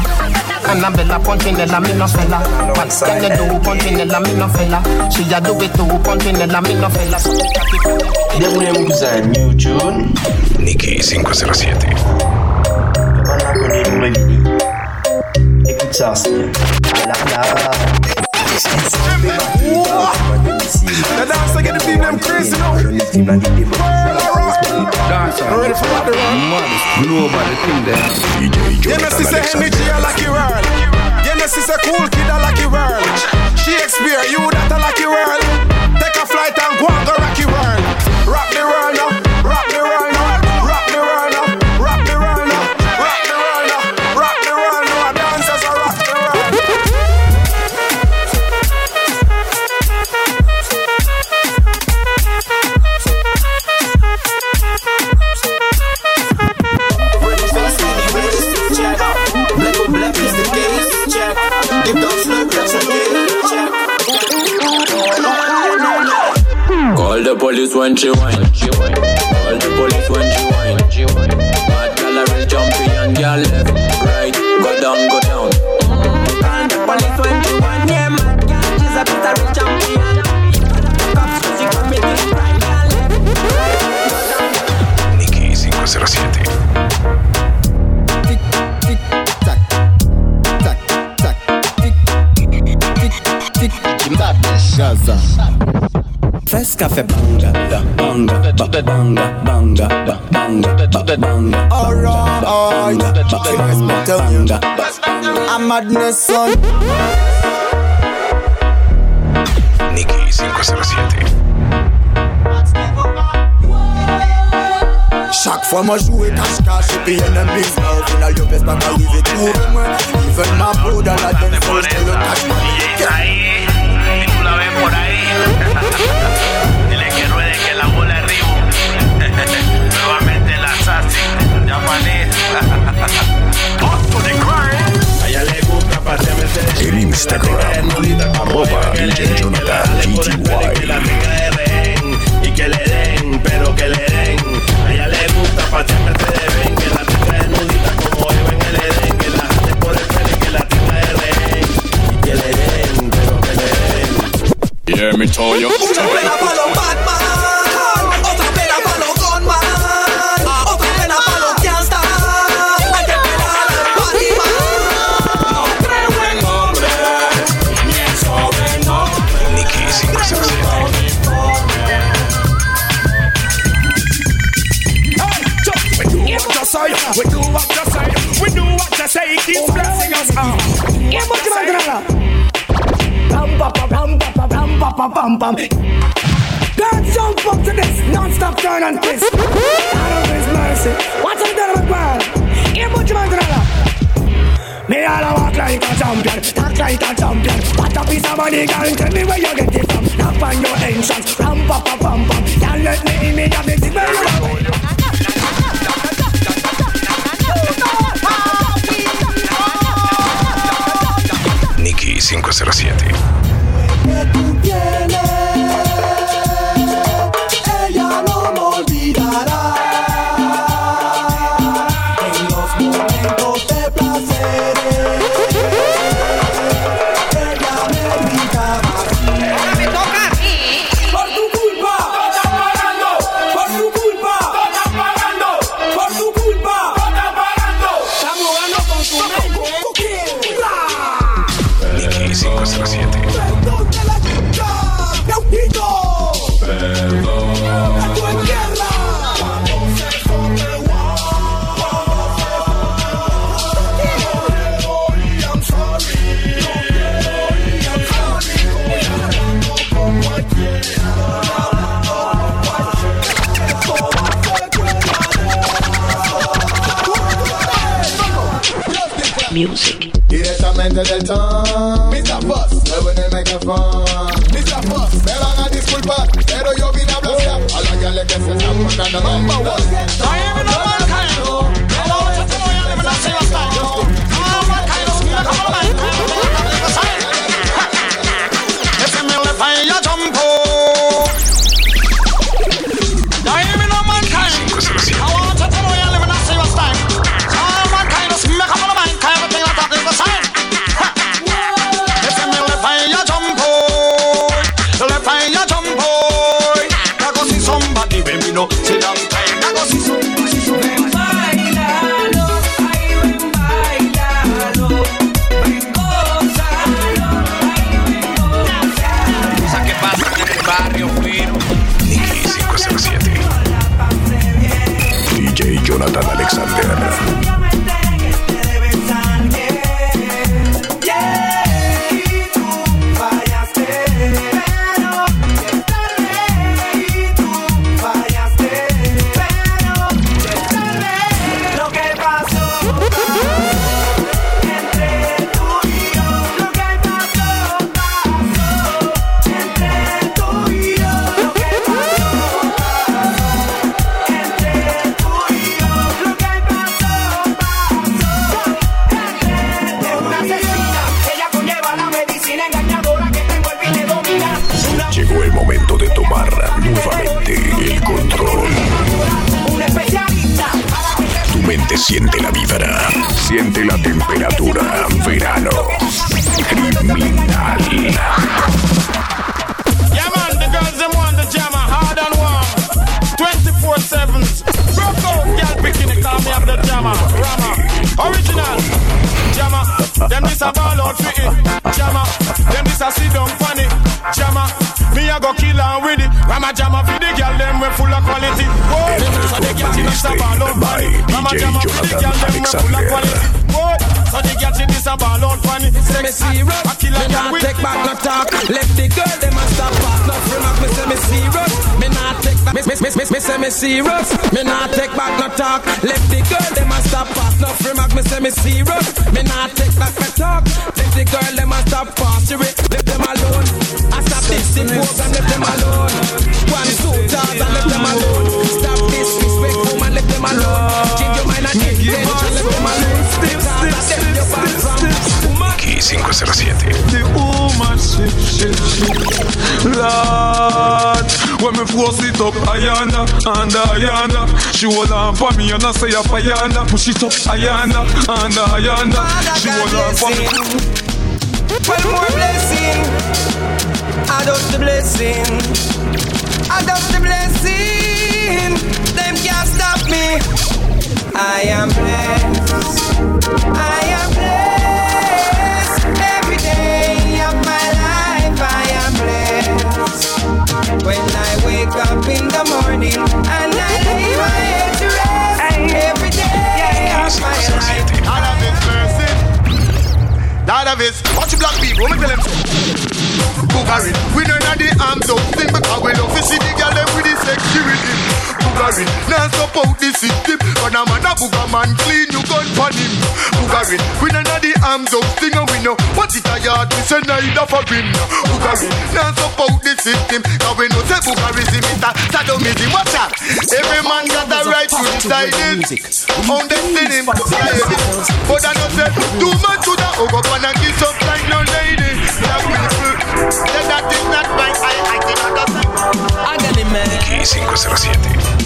Annabella Pontinella, me no fella. What can you do, Pontinella, me no fella? She a do it too, Pontinella, me no fella. Abbiamo una musa New June. Nicky 507. Che the dancer get the beat them crazy now. Dancer. I'm ready for what the rock. Mother, nobody think that. Yeah, my sister Henry G, I like you, Earl. Yeah, my sister Cool Kid, I like you, Earl. Shakespeare, you that I like you, Earl. Police when she whine. Call the police when she whine. Mad gal a real champion, gal left, right, go down, go down. Call the police when she whine. Yeah, mad girl, she's a bit of a champion. Cops, she committing crime, girl left, right, Nicky 507. Fresca fe banga, banga, ba banga, banga, ba banga, ba banga. Alright, banga, a madness son. Nicky 507. Chaque fois moi jouer cache-cache Et puis a mis Au final yo pèse pas qu'arriver trouver moi Even ma peau dans la dance floor Je le cache Y tú la ves por ahí. A ella le gusta El Instagram. Arroba DJ Jonathan y que le den, pero que le den. A ella le gusta pasearse de ven, que la tenga de nudita como Eva en el Edén, que la jale por el que la tenga de rehén y que le den, pero que le den. Hear me tell you. dance on. Get what you to Ram pa pa ram pa pa ram pa pa pam pam. Girls jump up to this non-stop turn and twist. God of His mercy, what's up there with man? Get what you want to me all a walk like a champion, talk like a champion. What a piece of money, girl! Tell me where you get it from. Knock on your entrance, ram pa pa 7. that time. zero Hold on for me and I say up Ayanda Push it up Ayanda and Ayanda She hold on for me One more blessing. Up the blessing. Up the blessing. Them can't stop me. I am blessed. I am blessed. Every day of my life, I am blessed. When I wake up in the morning and I lay my head His Watch black people. Me tell them. Bugari We know not the arms up thing Because we love to see the girl them with the security Bugarin. Now stop out system. But I'm a clean you gun for him. Bugarin. We don't know the arms of we know. What it a yard, we neither for him. Bugarin. Now stop out system. We know say a. Watch out. Every man got right to decide it. But I say too much to the over, like no lady. 507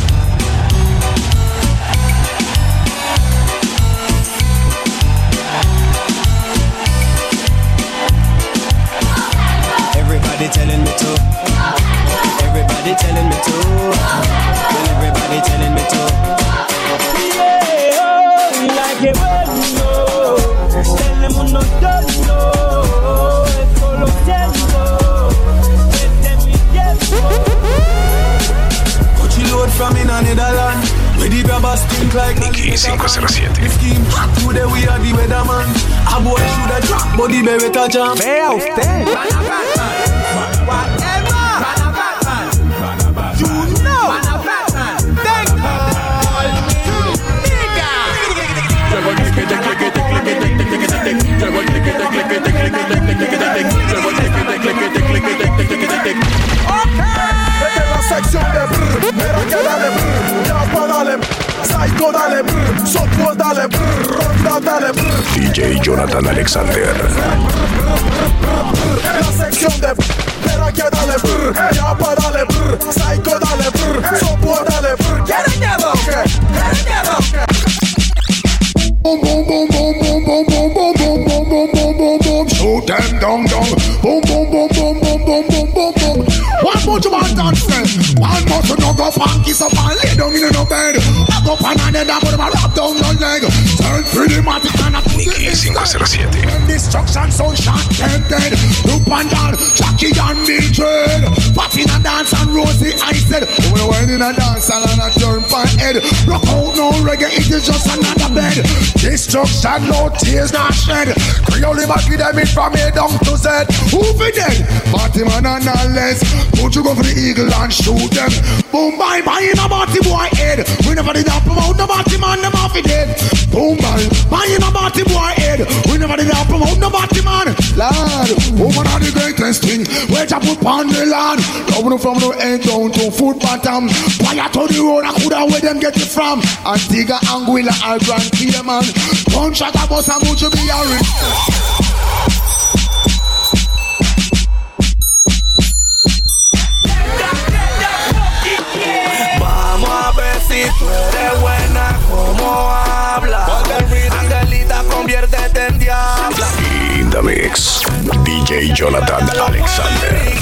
Everybody telling me to. Everybody telling me to. Well, everybody telling me to. Yeah, oh, like a bueno, tenemos nosotros, esto lo siento, desde mi tiempo. Coachy load from in a Netherland. Where the grabbers stink like Nicky 507. The scheme, today we are the weatherman. A boy should have dropped, but the beretta jam. Vea usted. DJ Jonathan Alexander. Boom boom boom. Down down Boom boom boom boom boom boom boom boom boom One more to my dance One must no go pan kiss up and lay down in no bed. Go pan and then I put my wrap down the leg. Turn pretty matic and I put Nicky 507 Destruction shot tempted Look and down Jackie and Mildred Party in a dance and Rosie I said went in a dance and I turn my head Rock out no reggae it is just another bed. Destruction no tears not shed. Creole back with them in from A down to Z. Who be dead? Party man and not less. Don't you go for the eagle and shoot them. Boom bye bye in a party boy head. We never did that promote the party man them off it dead Boom bye bye in a party boy head We never did that promote the party man. Lord, woman are the greatest thing. Where you put on the land? Coming from the end down to foot bottom. Fire to the road I coulda where them get it from. Antigua, Anguilla, Grand Cayman Gunshot a bus and much be a rich The mix, DJ Jonathan Alexander.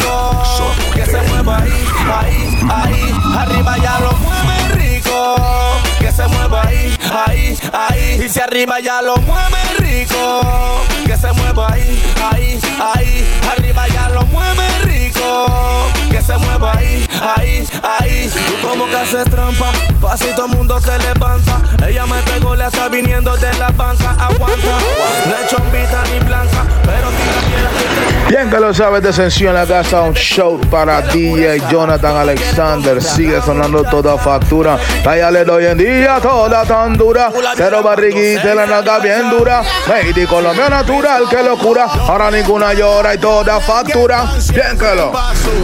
Que se mueva ahí, ahí, ahí. Arriba ya lo mueve. Que se mueva ahí, ahí, ahí. Y si arriba ya lo mueve rico. Que se mueva ahí, ahí, ahí. Arriba ya lo mueve rico. Que se mueva ahí, ahí, ahí. Tú como que haces trampa. Fácil todo el mundo se levanta. Ella me pegó, le está viniendo de la banca. Aguanta. No es chombita ni blanca. Pero piedra que te Bien que lo sabes, de Sensión en la casa, un show para DJ Jonathan Alexander. Sigue sonando toda factura. Tallale de hoy en día, toda tan dura. Pero barriguita la nalga bien dura. Lady Colombia natural, que locura. Ahora ninguna llora y toda factura. Bien que lo.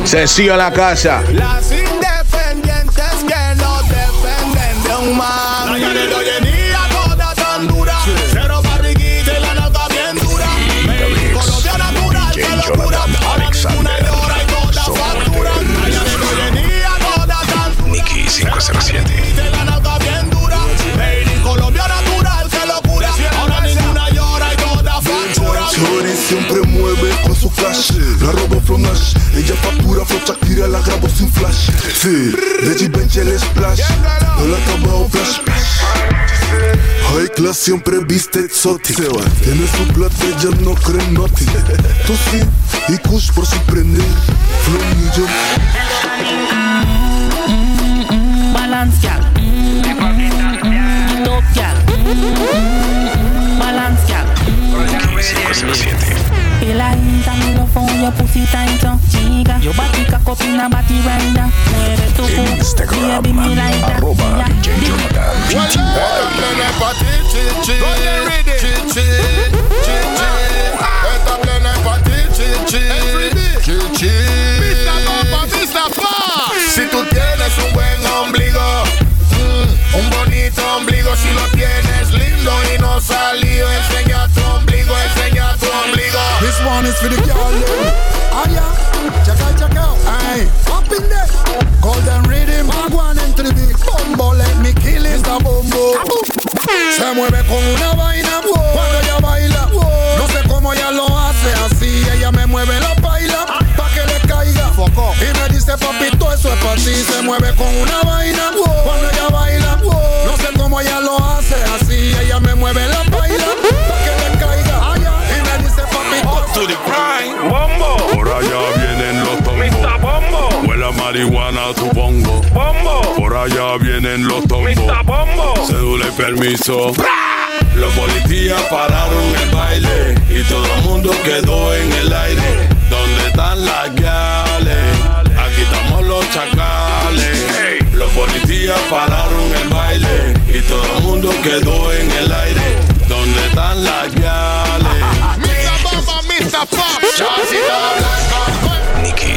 Sencillo en la casa. Las independientes que no dependen de un La robo from Nash Ella factura from Shakira La grabo sin flash. Sí, Reggie Bench el splash. No la acabado flash. High class siempre viste exotic. Tiene su plata, ella no cree en nothing Tú sí, y Kush por sorprender Flow New York Balance gal. Top gal. Balance gal. Peladita, miro for your pussy tight up, chica. Your body cock up in a body rider. Mueve tu cu, baby me like that. Arroba DJ Jonathan Esta plena es pa' ti, chi, chi. Chi, chi. Si tú tienes This for the girl them. Ah yeah, check out, check out. Aye, up in there. Golden rhythm, into the big bumbo. Let me kill it, the bumbo. Se mueve con una vaina cuando ella baila. No sé cómo ella lo hace así. Ella me mueve la baila pa que le caiga. Y me dice papito eso es para ti. Se mueve con una vaina cuando ella baila. No sé cómo ella lo marihuana, tu bongo. Bombo. Por allá vienen los tombos. Bombo. Cédula y permiso. Los policías pararon el baile y todo el mundo quedó en el aire. ¿Dónde están las gales? Aquí estamos los chacales. Los policías pararon el baile y todo el mundo quedó en el aire. ¿Dónde están las gales? Mira, mamá, mira, papá.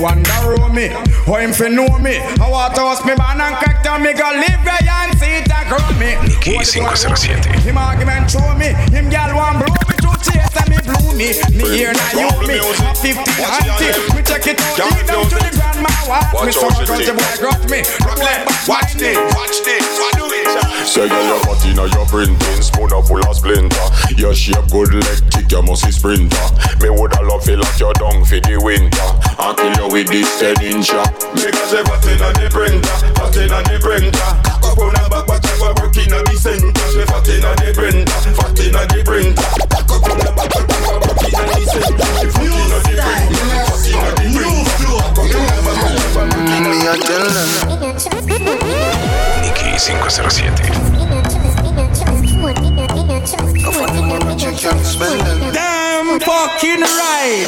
wonder who me. How him fi know me? I want to host me man and crack down me go live where and see it and grow me. Nicky 507. Him argument show me. Him gal want blow me to chase and me blew me. Me here now you me. A 50 auntie. Me check it out. Lead them to the grandma. Watch me so cause the boy got me. Watch this, watch this, what do it? Say girl your fat inna your printing Spoon a full of splinter Your shape good leg kick you must be sprinter Me woulda love fi lock you down for the winter And kill you with this 10 incher Because you fat inna the printer, fat inna the printer. Up on a back. Me fat the printer, fat the printer. Up on a. Me fat the printer, fat the printer. A Nicky 507. Damn fucking right.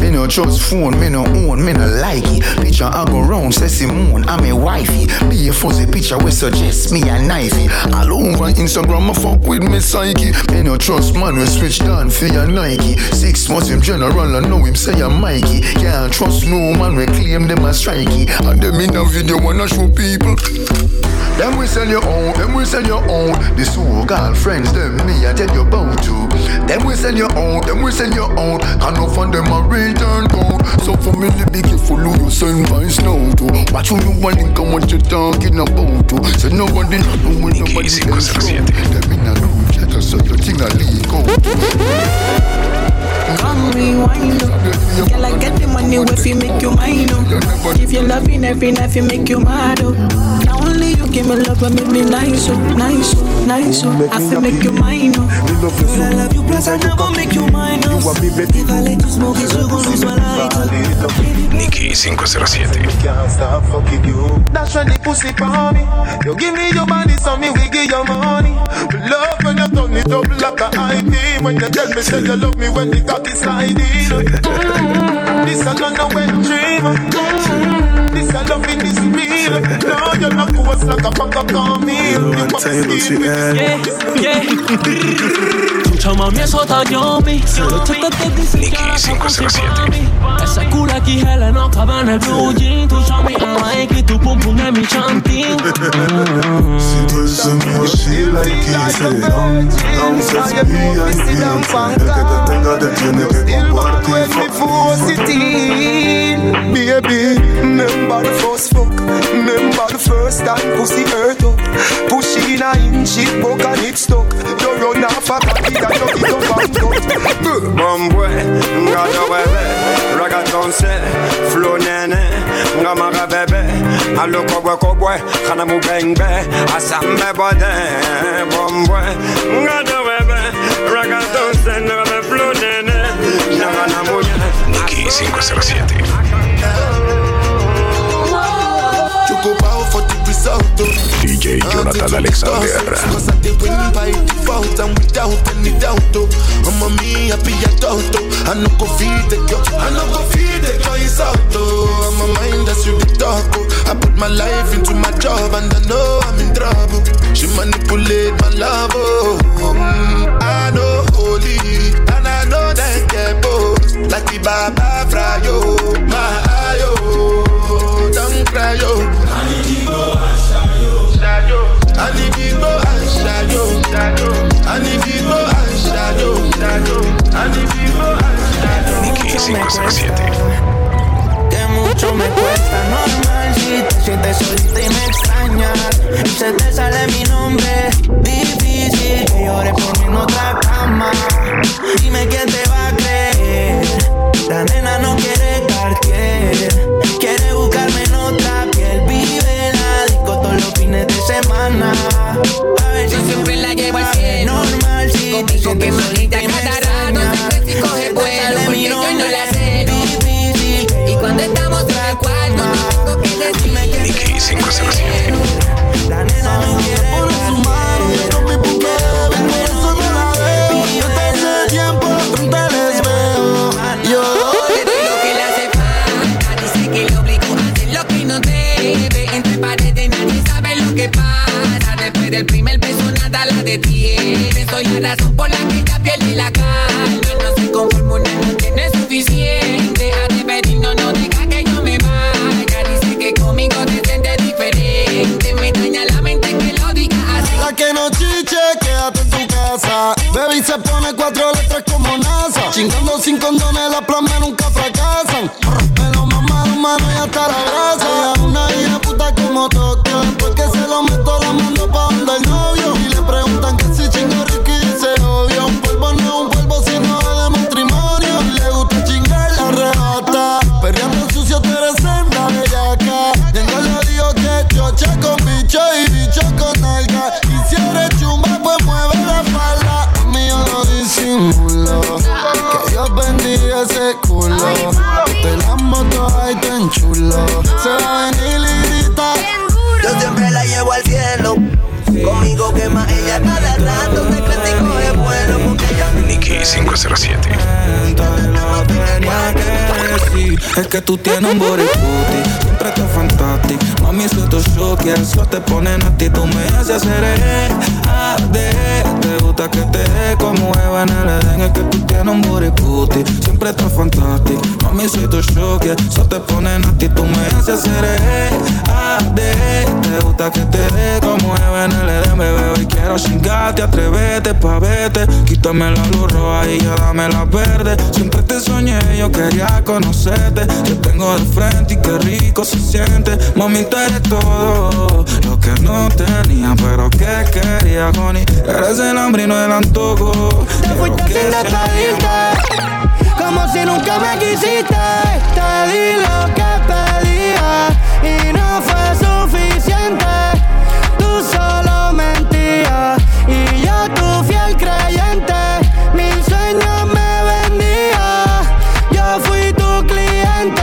Me no trust phone, me no own, me no like it. Picture I go round, say Simone, I'm a wifey. Be a fuzzy picture we suggest me a knifey. All over Instagram, I fuck with me psyche. Me no trust man, we switch down for your Nike. Six months him general, I know him say I'm Mikey. Can't trust no man, we claim them as strikey. And them in a video wanna show people. Them we sell your own, them we sell your own. The so-called friends, them me I tell you about to. Them we sell your own, them we sell your own. And no fund them a return code. So for me, be careful who you send vice now to. Watch who you want and come what you talking about to. So nobody know when nobody else know. Them in a room chat, so you think I leak out. Come rewind up. Girl, I get the money if you make you mine up. If you loving every night, you make you mad up. Now give me love and make me nice up, nice up, nice up. I feel make you mine oh. up. Girl, I love you, plus I never make you mine oh. up. If I let you smoke it, you gon' lose my light. Nicky 507. Can't stop fucking you. That's when the pussy for me. You give me your body, so me we give you money. Love when you turn it up like a IP. When you tell me say you love me when the cock is sliding. This a not a wet dream. Mm-hmm. This a love in this real. No, you're not close like a fuck up on me. You want to steal me. Yeah, yeah. Escucha mami, eso está yummy. Los chetos te dicen que ahora son cosas para mí. Esa cura aquí gela no cabe en el blue jean. Tu chami I like it, tu pum pum es mi chanting. Si tú eres mío, she like it Say, down, down, sex VIP El que te tenga te tiene que compartir Baby, remember the first fuck Remember the first time pussy hurt up Push in a inch, it broke and it stuck. You run off a cocky and you get up and cut Bombwe, ngata bebe, ragaton se, flow nene, ngamaga bebe, alo kobwe kobwe, kana mu bengbe, asambe bode, bombwe, ngata bebe, ragaton se, ngame flow nene, ngana mu Nicky 507. Choco for the result DJ Jonathan Alexander. Cause I did win by default and without any doubt. I'm a me. I go feed the girl I go feed the girl is out. I'm a mind talk. I put my life into my job and I know I'm in trouble She manipulate my love oh. Mm, I know holy and I know that get both Like the Baba Frayo My ayo Don't cry yo I need to go I need que tú tienes un body booty Siempre estás fantástico Mami, soy tu show Que eso te ponen a ti Tú me haces hacer de Te gusta que te dé como Eva en el Edén Bebé, quiero chingarte Atrévete pa' vete Quítame la luz roja y ya dame la verde Siempre te soñé, yo quería conocerte Te tengo de frente y qué rico se siente. Mami, tú eres todo Lo que no tenía, pero que quería, Connie Eres el hambre y no el antojo. Te fuiste sin despedirte Como si nunca me quisiste. Te di lo que pedía Y no fue suficiente. Tú solo mentías Y yo tu fiel creyente. Mil sueños me vendía. Yo fui tu cliente.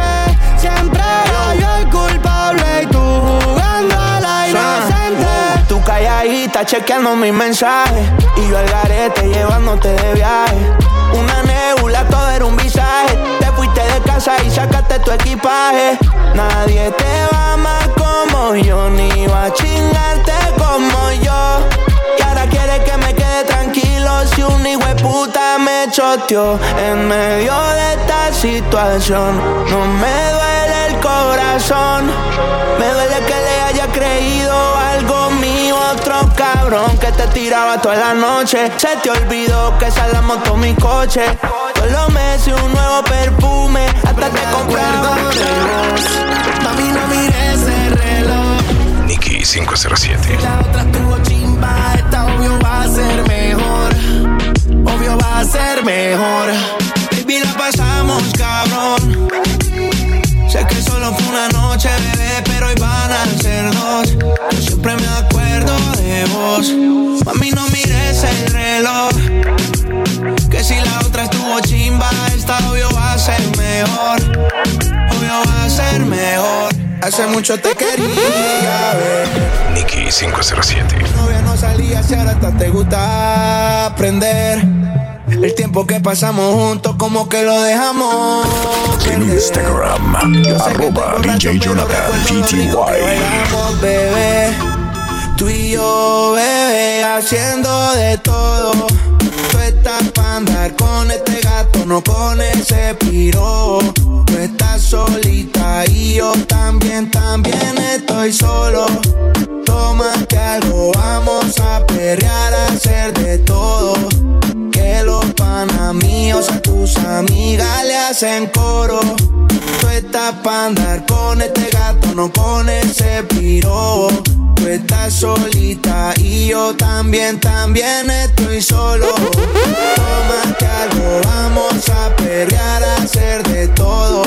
Siempre era yo el culpable Y tú jugando a la inocente. Tú calladita chequeando mis mensajes Y yo al garete llevándote de viaje Una nebula, todo era un visaje. Te fuiste de casa y sacaste tu equipaje. Nadie te va amar como yo Ni va a chingarte como yo. Y ahora quieres que Si un hijo de puta me choteó En medio de esta situación. No me duele el corazón. Me duele que le haya creído algo mío Otro cabrón que te tiraba toda la noche. Se te olvidó que esa es la moto mi coche. Todos los meses un nuevo perfume Hasta te compraba. Mami, no mires ese reloj. Nicky 507. La otra estuvo chimba, esta obvio va a ser mejor. A ser mejor. Baby, la pasamos, cabrón. Sé que solo fue una noche, bebé, pero hoy van a ser dos. Yo siempre me acuerdo de vos. Mami, no mires el reloj. Que si la otra estuvo chimba, esta obvio va a ser mejor. Obvio va a ser mejor. Hace mucho te quería ver. Nicky 507. Novia no salía, si ahora hasta te gusta aprender. El tiempo que pasamos juntos, como que lo dejamos. En Instagram, arroba DJ Jonathan PTY. Bebé, tú y yo, bebé, haciendo de todo. Tú estás para andar con este gato, no con ese piro. Tú estás solita y yo también, también estoy solo. Tómate algo, vamos a perrear, a hacer de todo. Que los panas míos a tus amigas le hacen coro. Tú estás pa' andar con este gato, no con ese piro. Tú estás solita y yo también, también estoy solo. Tómate algo, vamos a perrear, a hacer de todo.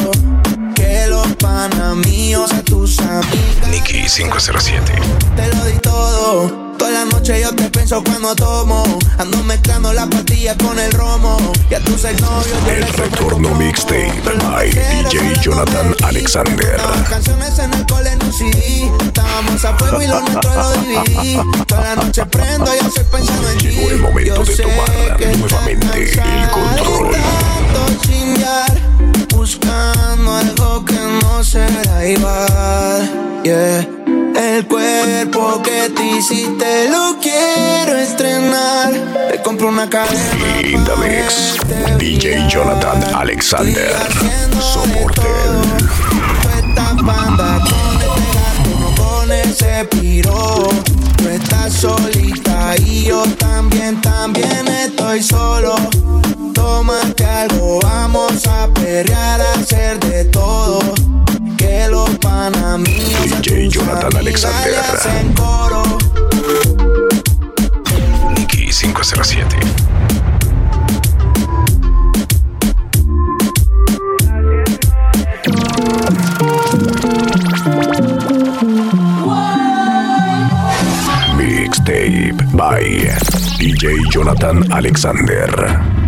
Que los panas míos a tus amigas Nicky 507. te lo di todo. Toda la noche yo te pienso cuando tomo. Ando mezclando la pastilla con el romo. Y a tus exnovios yo El retorno mixtape by DJ Jonathan Alexander. Canciones en el cole en un CD. Estábamos a fuego y lo nuestro lo dividí. Toda la noche prendo y estoy pensando en ti. Llegó el momento Yo de tomar nuevamente el control. buscando algo que no será igual. Yeah. El cuerpo que te hiciste lo quiero estrenar. Te compro una cadena. In the mix, DJ Jonathan Alexander. Soporte. Con ese piro. Tú estás solita y yo también, también estoy solo. Tómate algo, vamos a perrear, a hacer de todo. Que los panamíos DJ Jonathan Alexander. coro. Nicky 507. Mixtape by DJ Jonathan Alexander.